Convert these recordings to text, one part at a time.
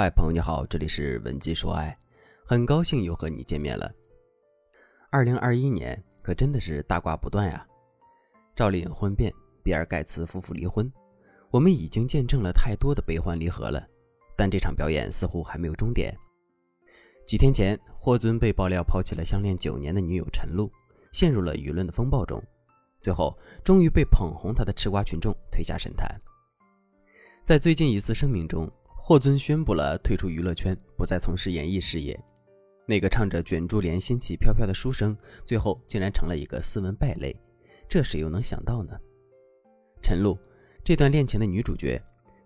嗨，朋友你好，这里是文姬说爱，很高兴又和你见面了。二零二一年可真的是大瓜不断呀！赵丽颖婚变，比尔盖茨夫妇离婚，我们已经见证了太多的悲欢离合了。但这场表演似乎还没有终点。几天前，霍尊被爆料抛弃了相恋九年的女友陈露，陷入了舆论的风暴中，最后终于被捧红他的吃瓜群众推下神坛。在最近一次声明中，霍尊宣布了退出娱乐圈，不再从事演艺事业。那个唱着卷珠帘仙气飘飘的书生，最后竟然成了一个斯文败类，这谁又能想到呢？陈露，这段恋情的女主角，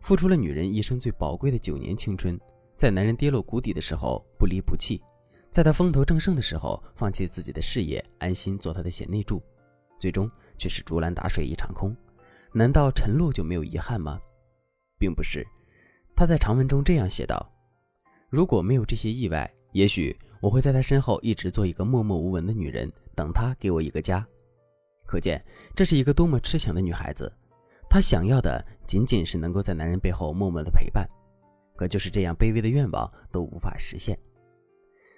付出了女人一生最宝贵的九年青春，在男人跌落谷底的时候不离不弃，在他风头正盛的时候放弃自己的事业，安心做他的贤内助，最终却是竹篮打水一场空。难道陈露就没有遗憾吗？并不是，他在长文中这样写道：“如果没有这些意外，也许我会在他身后一直做一个默默无闻的女人，等他给我一个家。”可见这是一个多么痴情的女孩子，她想要的仅仅是能够在男人背后默默的陪伴。可就是这样卑微的愿望都无法实现。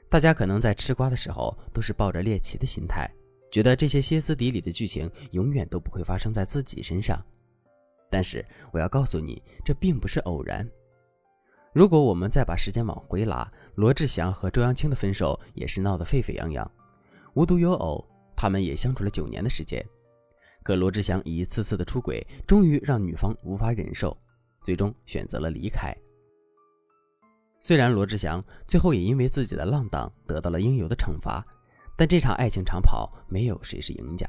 大家可能在吃瓜的时候都是抱着猎奇的心态，觉得这些歇斯底里的剧情永远都不会发生在自己身上。但是我要告诉你，这并不是偶然。如果我们再把时间往回拉，罗志祥和周扬青的分手也是闹得沸沸扬扬。无独有偶，他们也相处了九年的时间。可罗志祥一次次的出轨，终于让女方无法忍受，最终选择了离开。虽然罗志祥最后也因为自己的浪荡得到了应有的惩罚，但这场爱情长跑，没有谁是赢家。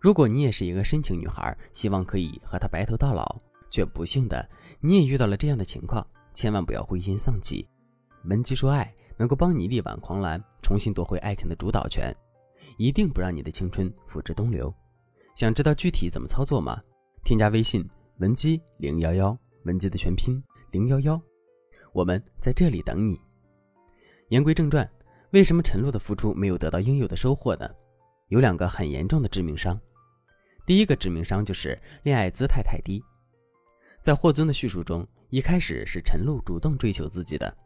如果你也是一个深情女孩，希望可以和他白头到老，却不幸的你也遇到了这样的情况，千万不要灰心丧气。文姬说爱能够帮你力挽狂澜，重新夺回爱情的主导权，一定不让你的青春付之东流。想知道具体怎么操作吗？添加微信文姬零幺幺，文姬的全拼零幺幺，我们在这里等你。言归正传，为什么陈露的付出没有得到应有的收获呢？有两个很严重的致命伤。第一个致命伤就是恋爱姿态太低。在霍尊的叙述中，一开始是陈露主动追求自己的，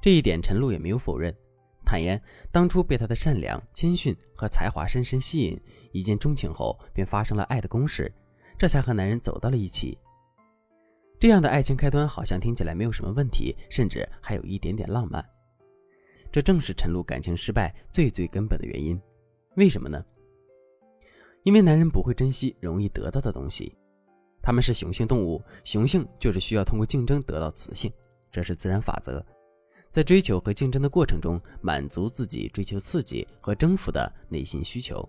这一点陈露也没有否认，坦言当初被他的善良、谦逊和才华深深吸引，一见钟情后便发生了爱的攻势，这才和男人走到了一起。这样的爱情开端好像听起来没有什么问题，甚至还有一点点浪漫。这正是陈露感情失败最最根本的原因。为什么呢？因为男人不会珍惜容易得到的东西，他们是雄性动物，雄性就是需要通过竞争得到雌性，这是自然法则。在追求和竞争的过程中，满足自己追求刺激和征服的内心需求。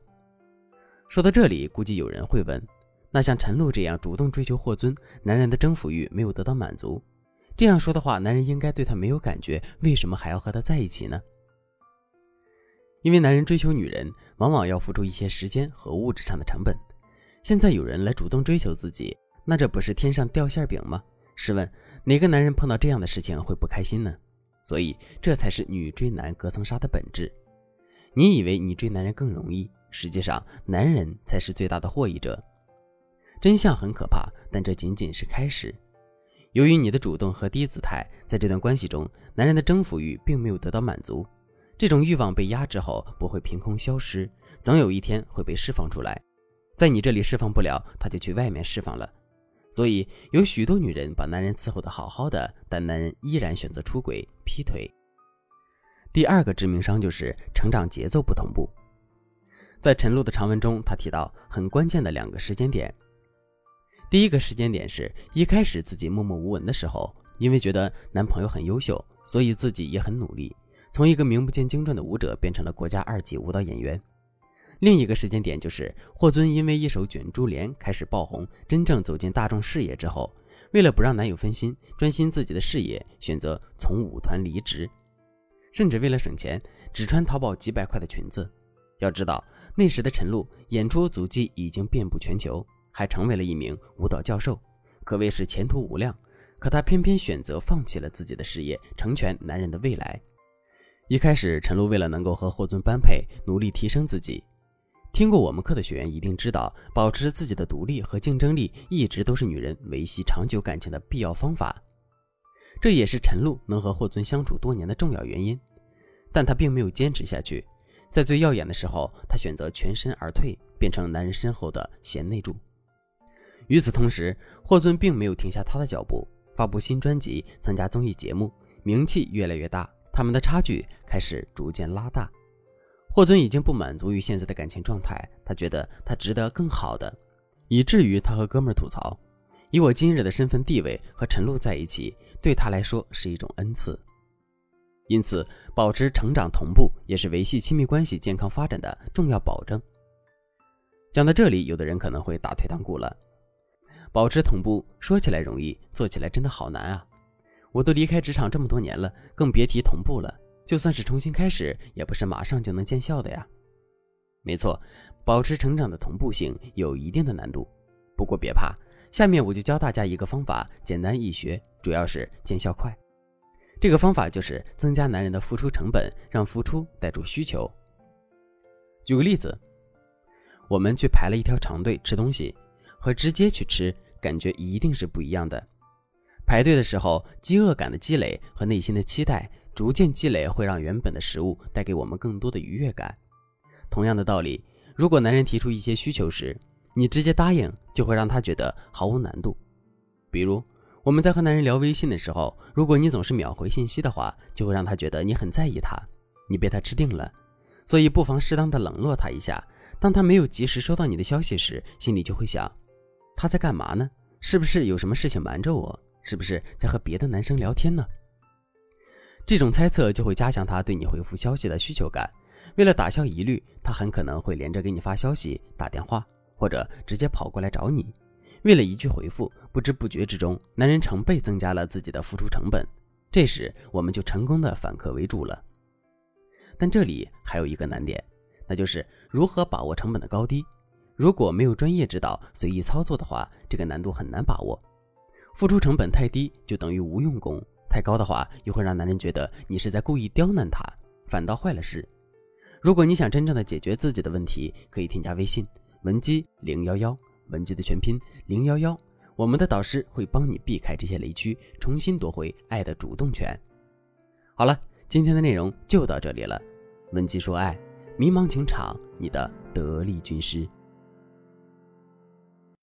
说到这里，估计有人会问：那像陈露这样主动追求霍尊，男人的征服欲没有得到满足，这样说的话，男人应该对他没有感觉，为什么还要和他在一起呢？因为男人追求女人，往往要付出一些时间和物质上的成本。现在有人来主动追求自己，那这不是天上掉馅饼吗？试问哪个男人碰到这样的事情会不开心呢？所以这才是女追男隔层纱的本质。你以为你追男人更容易，实际上男人才是最大的获益者。真相很可怕，但这仅仅是开始。由于你的主动和低姿态，在这段关系中，男人的征服欲并没有得到满足。这种欲望被压制后不会凭空消失，总有一天会被释放出来。在你这里释放不了，他就去外面释放了。所以有许多女人把男人伺候得好好的，但男人依然选择出轨、劈腿。第二个致命伤就是成长节奏不同步。在陈露的长文中，他提到很关键的两个时间点。第一个时间点是一开始自己默默无闻的时候，因为觉得男朋友很优秀，所以自己也很努力。从一个名不见经传的舞者变成了国家二级舞蹈演员。另一个时间点就是霍尊因为一首《卷珠帘》开始爆红，真正走进大众视野之后，为了不让男友分心，专心自己的事业，选择从舞团离职，甚至为了省钱，只穿淘宝几百块的裙子。要知道，那时的陈露演出足迹已经遍布全球，还成为了一名舞蹈教授，可谓是前途无量。可她偏偏选择放弃了自己的事业，成全男人的未来。一开始，陈露为了能够和霍尊般配，努力提升自己。听过我们课的学员一定知道，保持自己的独立和竞争力，一直都是女人维系长久感情的必要方法。这也是陈露能和霍尊相处多年的重要原因。但她并没有坚持下去，在最耀眼的时候，她选择全身而退，变成男人身后的贤内助。与此同时，霍尊并没有停下他的脚步，发布新专辑，参加综艺节目，名气越来越大，他们的差距开始逐渐拉大。霍尊已经不满足于现在的感情状态，他觉得他值得更好的，以至于他和哥们儿吐槽：“以我今日的身份地位和陈露在一起，对他来说是一种恩赐。”因此，保持成长同步也是维系亲密关系健康发展的重要保证。讲到这里，有的人可能会打退堂鼓了。保持同步说起来容易，做起来真的好难啊！我都离开职场这么多年了，更别提同步了。就算是重新开始，也不是马上就能见效的呀。没错，保持成长的同步性有一定的难度。不过别怕，下面我就教大家一个方法，简单易学，主要是见效快。这个方法就是增加男人的付出成本，让付出带出需求。举个例子，我们去排了一条长队吃东西，和直接去吃感觉一定是不一样的。排队的时候，饥饿感的积累和内心的期待。逐渐积累会让原本的食物带给我们更多的愉悦感。同样的道理，如果男人提出一些需求时，你直接答应，就会让他觉得毫无难度。比如，我们在和男人聊微信的时候，如果你总是秒回信息的话，就会让他觉得你很在意他，你被他吃定了。所以，不妨适当的冷落他一下。当他没有及时收到你的消息时，心里就会想：他在干嘛呢？是不是有什么事情瞒着我？是不是在和别的男生聊天呢？这种猜测就会加强他对你回复消息的需求感。为了打消疑虑，他很可能会连着给你发消息、打电话，或者直接跑过来找你。为了一句回复，不知不觉之中，男人成倍增加了自己的付出成本。这时，我们就成功的反客为主了。但这里还有一个难点，那就是如何把握成本的高低。如果没有专业指导，随意操作的话，这个难度很难把握。付出成本太低，就等于无用功。太高的话，又会让男人觉得你是在故意刁难他，反倒坏了事。如果你想真正的解决自己的问题，可以添加微信文姬零幺幺，文姬的全拼零幺幺，我们的导师会帮你避开这些雷区，重新夺回爱的主动权。好了，今天的内容就到这里了。文姬说爱，迷茫情场，你的得力军师。